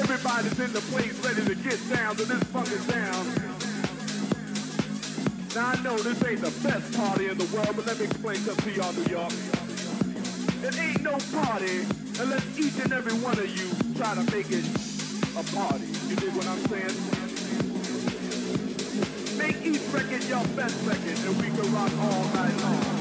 everybody's in the place ready to get down to this fucking sound. Now I know this ain't the best party in the world, but let me explain something to y'all, New York. It ain't no party unless each and every one of you try to make it a party. You dig what I'm saying? Make each record your best record, and we can rock all night long.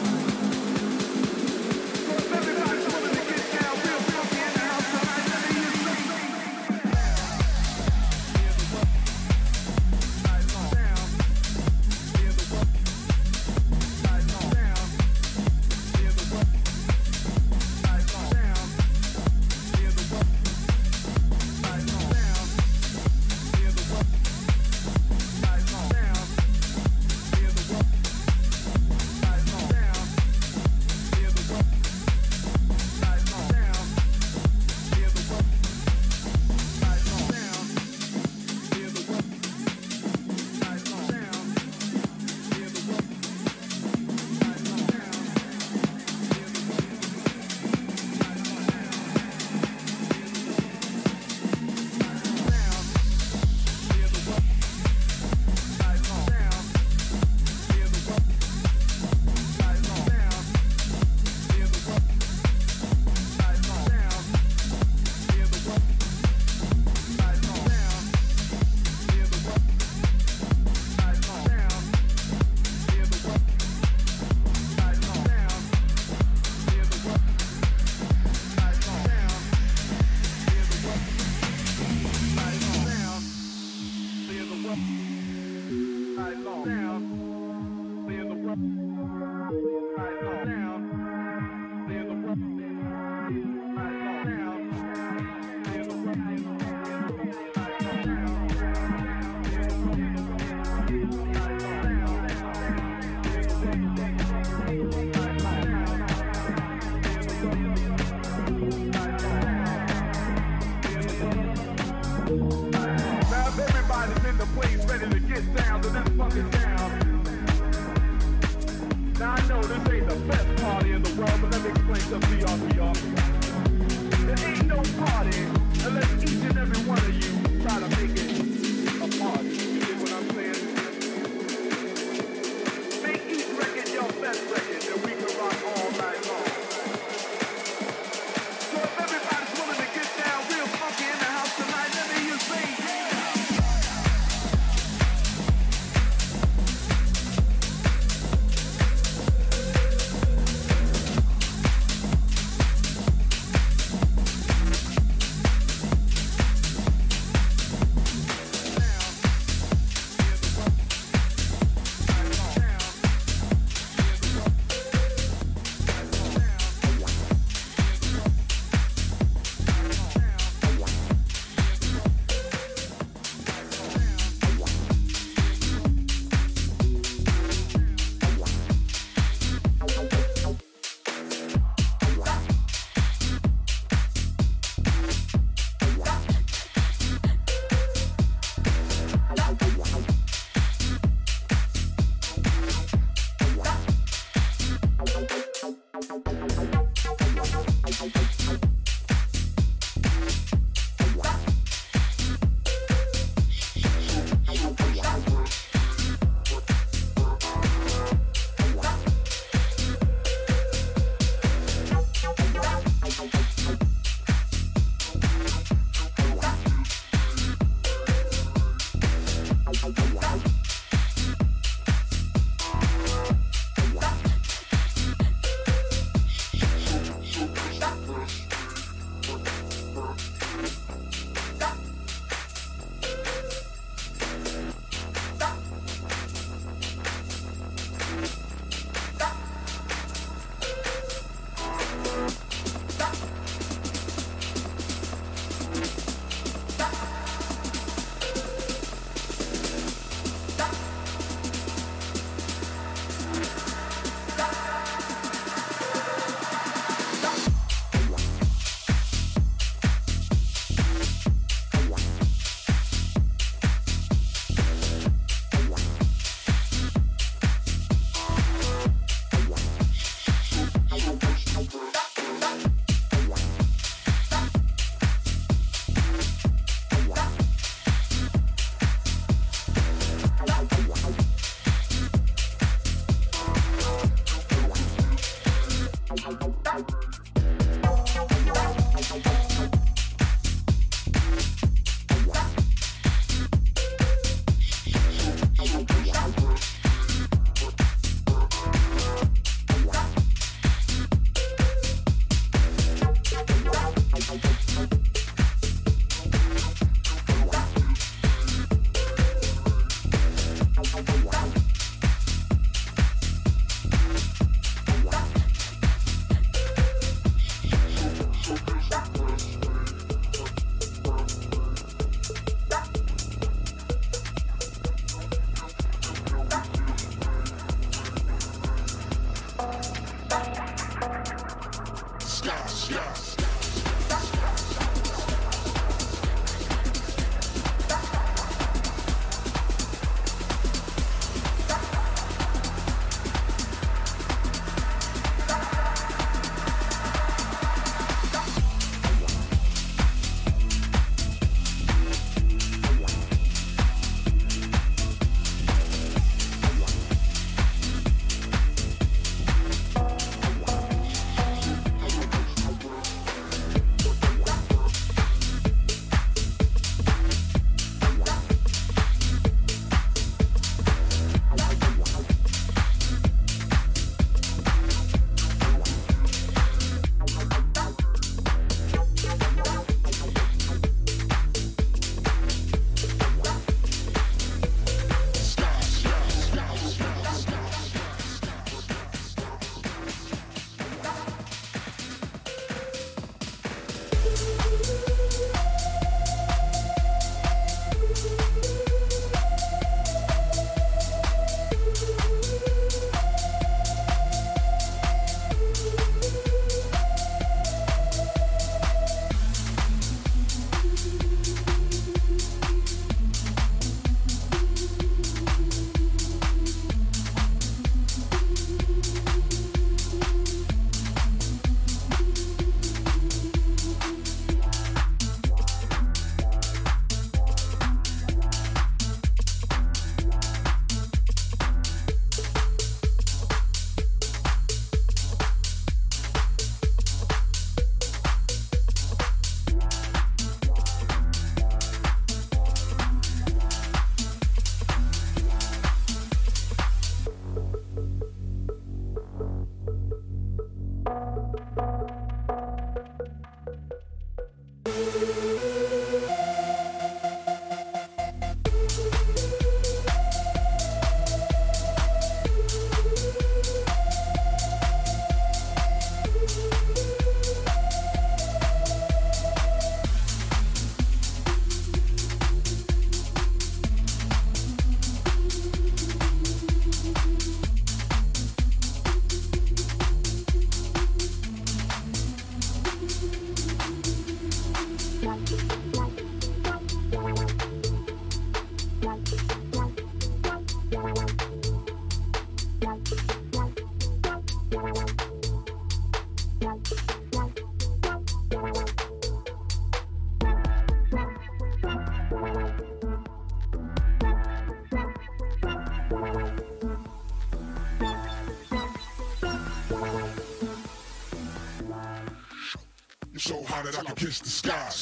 Sky.